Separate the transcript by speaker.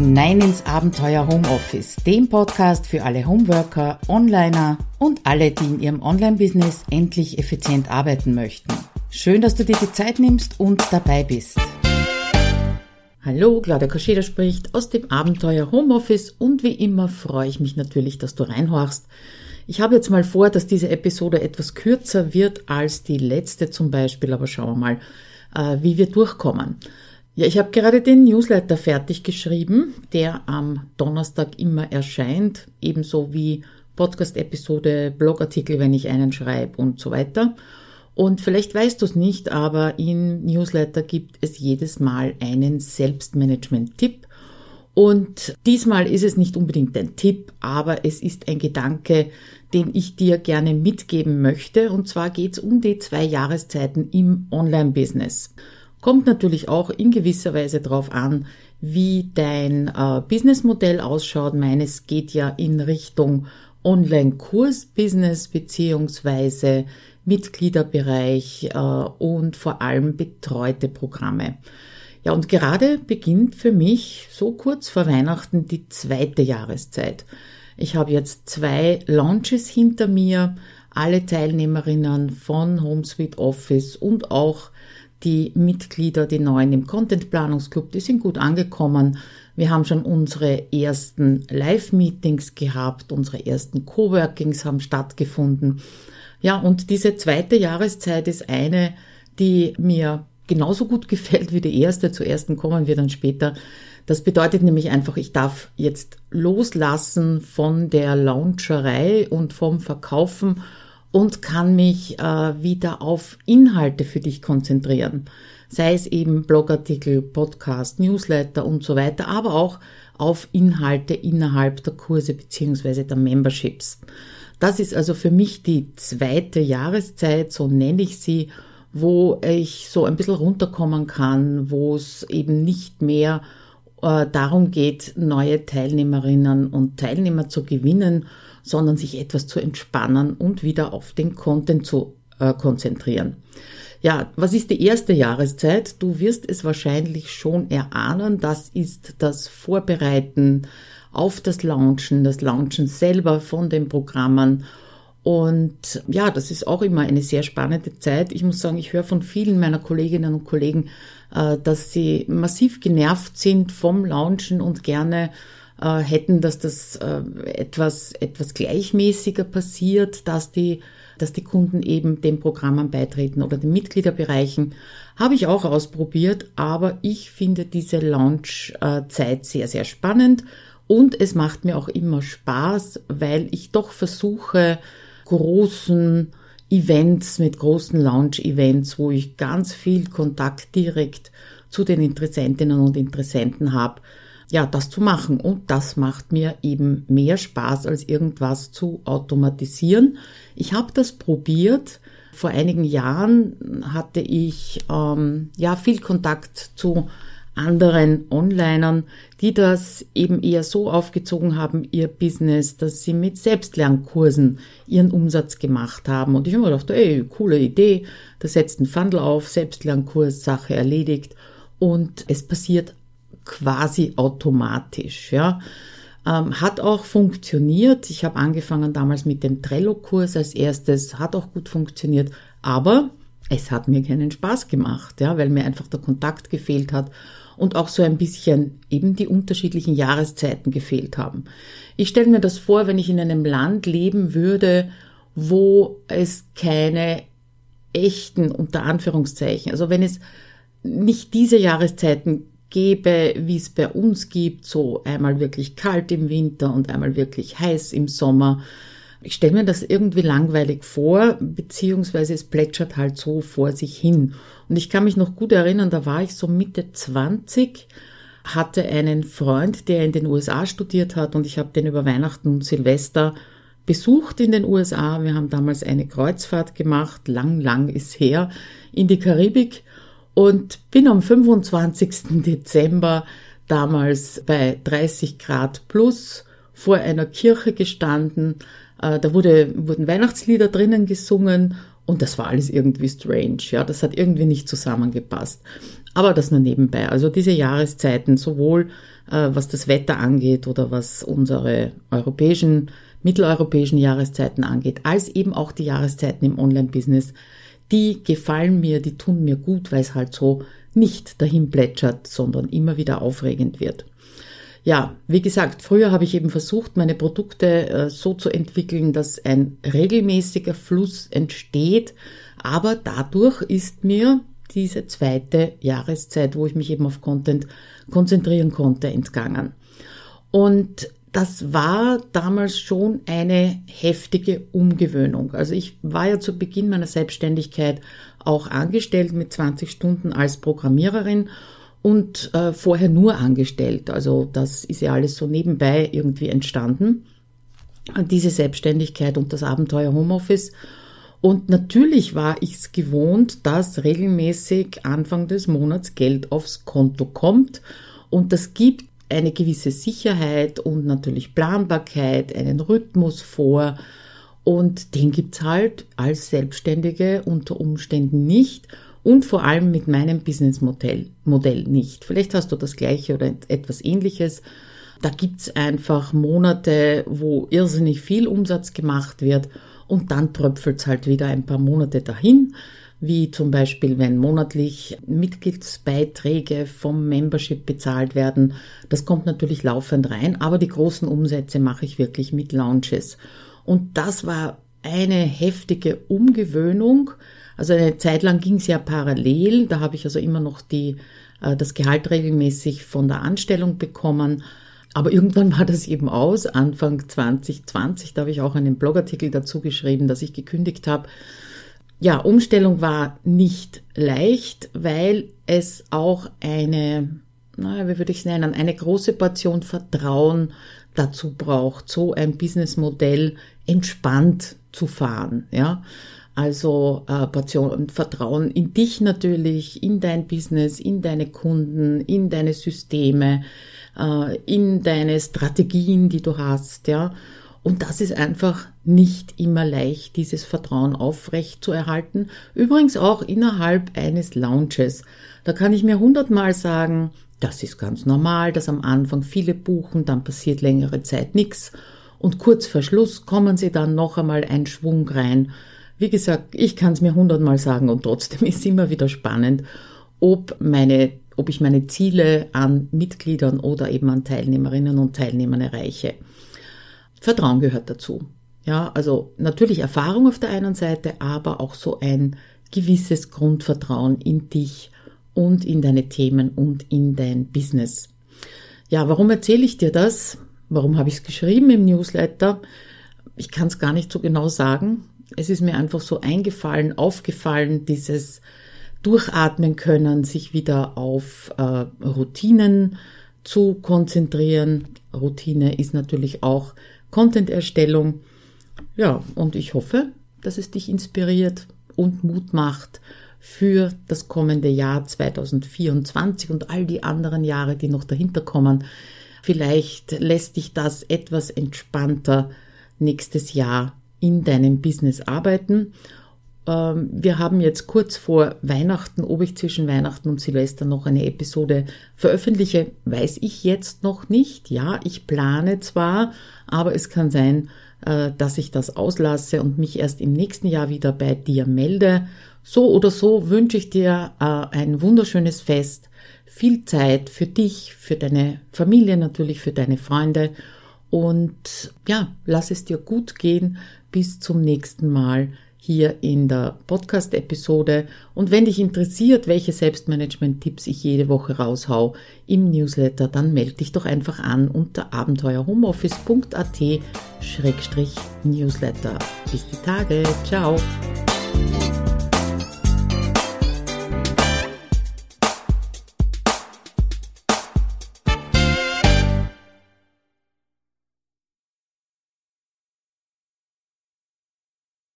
Speaker 1: hinein ins Abenteuer Homeoffice, dem Podcast für alle Homeworker, Onliner und alle, die in ihrem Online-Business endlich effizient arbeiten möchten. Schön, dass du dir die Zeit nimmst und dabei bist. Hallo, Claudia Kascheda spricht aus dem Abenteuer Homeoffice und wie immer freue ich mich natürlich, dass du reinhorchst. Ich habe jetzt mal vor, dass diese Episode etwas kürzer wird als die letzte zum Beispiel, aber schauen wir mal, äh, wie wir durchkommen. Ja, ich habe gerade den Newsletter fertig geschrieben, der am Donnerstag immer erscheint, ebenso wie Podcast-Episode, Blogartikel, wenn ich einen schreibe und so weiter. Und vielleicht weißt du es nicht, aber im Newsletter gibt es jedes Mal einen Selbstmanagement-Tipp. Und diesmal ist es nicht unbedingt ein Tipp, aber es ist ein Gedanke, den ich dir gerne mitgeben möchte. Und zwar geht es um die zwei Jahreszeiten im Online-Business. Kommt natürlich auch in gewisser Weise darauf an, wie dein äh, Businessmodell ausschaut. Meines geht ja in Richtung Online-Kurs-Business beziehungsweise Mitgliederbereich äh, und vor allem betreute Programme. Ja, und gerade beginnt für mich so kurz vor Weihnachten die zweite Jahreszeit. Ich habe jetzt zwei Launches hinter mir. Alle Teilnehmerinnen von HomeSuite Office und auch die Mitglieder, die neuen im Content-Planungsclub, die sind gut angekommen. Wir haben schon unsere ersten Live-Meetings gehabt, unsere ersten Coworkings haben stattgefunden. Ja, und diese zweite Jahreszeit ist eine, die mir genauso gut gefällt wie die erste. Zur ersten kommen wir dann später. Das bedeutet nämlich einfach, ich darf jetzt loslassen von der Launcherei und vom Verkaufen und kann mich äh, wieder auf Inhalte für dich konzentrieren. Sei es eben Blogartikel, Podcast, Newsletter und so weiter, aber auch auf Inhalte innerhalb der Kurse beziehungsweise der Memberships. Das ist also für mich die zweite Jahreszeit, so nenne ich sie, wo ich so ein bisschen runterkommen kann, wo es eben nicht mehr äh, darum geht, neue Teilnehmerinnen und Teilnehmer zu gewinnen, sondern sich etwas zu entspannen und wieder auf den Content zu äh, konzentrieren. Ja, was ist die erste Jahreszeit? Du wirst es wahrscheinlich schon erahnen. Das ist das Vorbereiten auf das Launchen, das Launchen selber von den Programmen. Und ja, das ist auch immer eine sehr spannende Zeit. Ich muss sagen, ich höre von vielen meiner Kolleginnen und Kollegen, äh, dass sie massiv genervt sind vom Launchen und gerne äh, hätten, dass das äh, etwas, etwas gleichmäßiger passiert, dass die, dass die Kunden eben den Programmen beitreten oder den Mitgliederbereichen. Habe ich auch ausprobiert, aber ich finde diese Launch-Zeit sehr, sehr spannend und es macht mir auch immer Spaß, weil ich doch versuche, großen Events, mit großen Launch-Events, wo ich ganz viel Kontakt direkt zu den Interessentinnen und Interessenten habe, ja, das zu machen. Und das macht mir eben mehr Spaß, als irgendwas zu automatisieren. Ich habe das probiert. Vor einigen Jahren hatte ich ähm, ja viel Kontakt zu anderen Onlinern, die das eben eher so aufgezogen haben, ihr Business, dass sie mit Selbstlernkursen ihren Umsatz gemacht haben. Und ich habe mir gedacht, ey, coole Idee, da setzt ein Fundel auf, Selbstlernkurs, Sache erledigt und es passiert quasi automatisch, ja. Ähm, hat auch funktioniert. Ich habe angefangen damals mit dem Trello-Kurs als erstes, hat auch gut funktioniert, aber es hat mir keinen Spaß gemacht, ja, weil mir einfach der Kontakt gefehlt hat und auch so ein bisschen eben die unterschiedlichen Jahreszeiten gefehlt haben. Ich stelle mir das vor, wenn ich in einem Land leben würde, wo es keine echten, unter Anführungszeichen, also wenn es nicht diese Jahreszeiten gäbe, wie es bei uns gibt, so einmal wirklich kalt im Winter und einmal wirklich heiß im Sommer. Ich stelle mir das irgendwie langweilig vor, beziehungsweise es plätschert halt so vor sich hin. Und ich kann mich noch gut erinnern, da war ich so Mitte 20, hatte einen Freund, der in den USA studiert hat und ich habe den über Weihnachten und Silvester besucht in den USA. Wir haben damals eine Kreuzfahrt gemacht, lang, lang ist her, in die Karibik und bin am 25. Dezember damals bei 30 Grad plus vor einer Kirche gestanden. Äh, da wurde, wurden Weihnachtslieder drinnen gesungen Und das war alles irgendwie strange, ja, das hat irgendwie nicht zusammengepasst. Aber das nur nebenbei. Also diese Jahreszeiten, sowohl äh, was das Wetter angeht oder was unsere europäischen, mitteleuropäischen Jahreszeiten angeht, als eben auch die Jahreszeiten im Online-Business, die gefallen mir, die tun mir gut, weil es halt so nicht dahin plätschert, sondern immer wieder aufregend wird. Ja, wie gesagt, früher habe ich eben versucht, meine Produkte äh, so zu entwickeln, dass ein regelmäßiger Fluss entsteht, aber dadurch ist mir diese zweite Jahreszeit, wo ich mich eben auf Content konzentrieren konnte, entgangen. Und das war damals schon eine heftige Umgewöhnung. Also ich war ja zu Beginn meiner Selbstständigkeit auch angestellt mit 20 Stunden als Programmiererin und äh, vorher nur angestellt. Also das ist ja alles so nebenbei irgendwie entstanden. Diese Selbstständigkeit und das Abenteuer Homeoffice. Und natürlich war ich es gewohnt, dass regelmäßig Anfang des Monats Geld aufs Konto kommt. Und das gibt eine gewisse Sicherheit und natürlich Planbarkeit, einen Rhythmus vor. Und den gibt's halt als Selbstständige unter Umständen nicht und vor allem mit meinem Businessmodell Modell nicht. Vielleicht hast du das gleiche oder etwas ähnliches. Da gibt's einfach Monate, wo irrsinnig viel Umsatz gemacht wird und dann tröpfelt's halt wieder ein paar Monate dahin, wie zum Beispiel, wenn monatlich Mitgliedsbeiträge vom Membership bezahlt werden. Das kommt natürlich laufend rein, aber die großen Umsätze mache ich wirklich mit Launches. Und das war eine heftige Umgewöhnung, also eine Zeit lang ging es ja parallel. Da habe ich also immer noch die, äh, das Gehalt regelmäßig von der Anstellung bekommen. Aber irgendwann war das eben aus, Anfang 2020, da habe ich auch einen Blogartikel dazu geschrieben, dass ich gekündigt habe. Ja, Umstellung war nicht leicht, weil es auch eine, naja, wie würde ich es nennen, eine große Portion Vertrauen dazu braucht, so ein Businessmodell entspannt zu fahren, ja. Also äh, und Vertrauen in dich natürlich, in dein Business, in deine Kunden, in deine Systeme, äh, in deine Strategien, die du hast, ja. Und das ist einfach nicht immer leicht, dieses Vertrauen aufrecht zu erhalten. Übrigens auch innerhalb eines Launches. Da kann ich mir hundertmal sagen, das ist ganz normal, dass am Anfang viele buchen, dann passiert längere Zeit nichts und kurz vor Schluss kommen sie dann noch einmal einen Schwung rein wie gesagt, ich kann es mir hundertmal sagen und trotzdem ist immer wieder spannend, ob meine, ob ich meine Ziele an Mitgliedern oder eben an Teilnehmerinnen und Teilnehmern erreiche. Vertrauen gehört dazu. Ja, also natürlich Erfahrung auf der einen Seite, aber auch so ein gewisses Grundvertrauen in dich und in deine Themen und in dein Business. Ja, warum erzähle ich dir das? Warum habe ich es geschrieben im Newsletter? Ich kann es gar nicht so genau sagen es ist mir einfach so eingefallen, aufgefallen, dieses Durchatmen können, sich wieder auf äh, Routinen zu konzentrieren. Routine ist natürlich auch Content-Erstellung. Ja, und ich hoffe, dass es dich inspiriert und Mut macht für das kommende Jahr 2024 und all die anderen Jahre, die noch dahinter kommen. Vielleicht lässt dich das etwas entspannter nächstes Jahr in deinem Business arbeiten. Ähm, wir haben jetzt kurz vor Weihnachten, ob ich zwischen Weihnachten und Silvester noch eine Episode veröffentliche, weiß ich jetzt noch nicht. Ja, ich plane zwar, aber es kann sein, äh, dass ich das auslasse und mich erst im nächsten Jahr wieder bei dir melde. So oder so wünsche ich dir äh, ein wunderschönes Fest, viel Zeit für dich, für deine Familie natürlich, für deine Freunde und ja, lass es dir gut gehen bis zum nächsten Mal hier in der Podcast-Episode. Und wenn dich interessiert, welche Selbstmanagement-Tipps ich jede Woche raushau im Newsletter, dann melde dich doch einfach an unter abenteuerhomeoffice.at-newsletter. Bis die Tage. Ciao.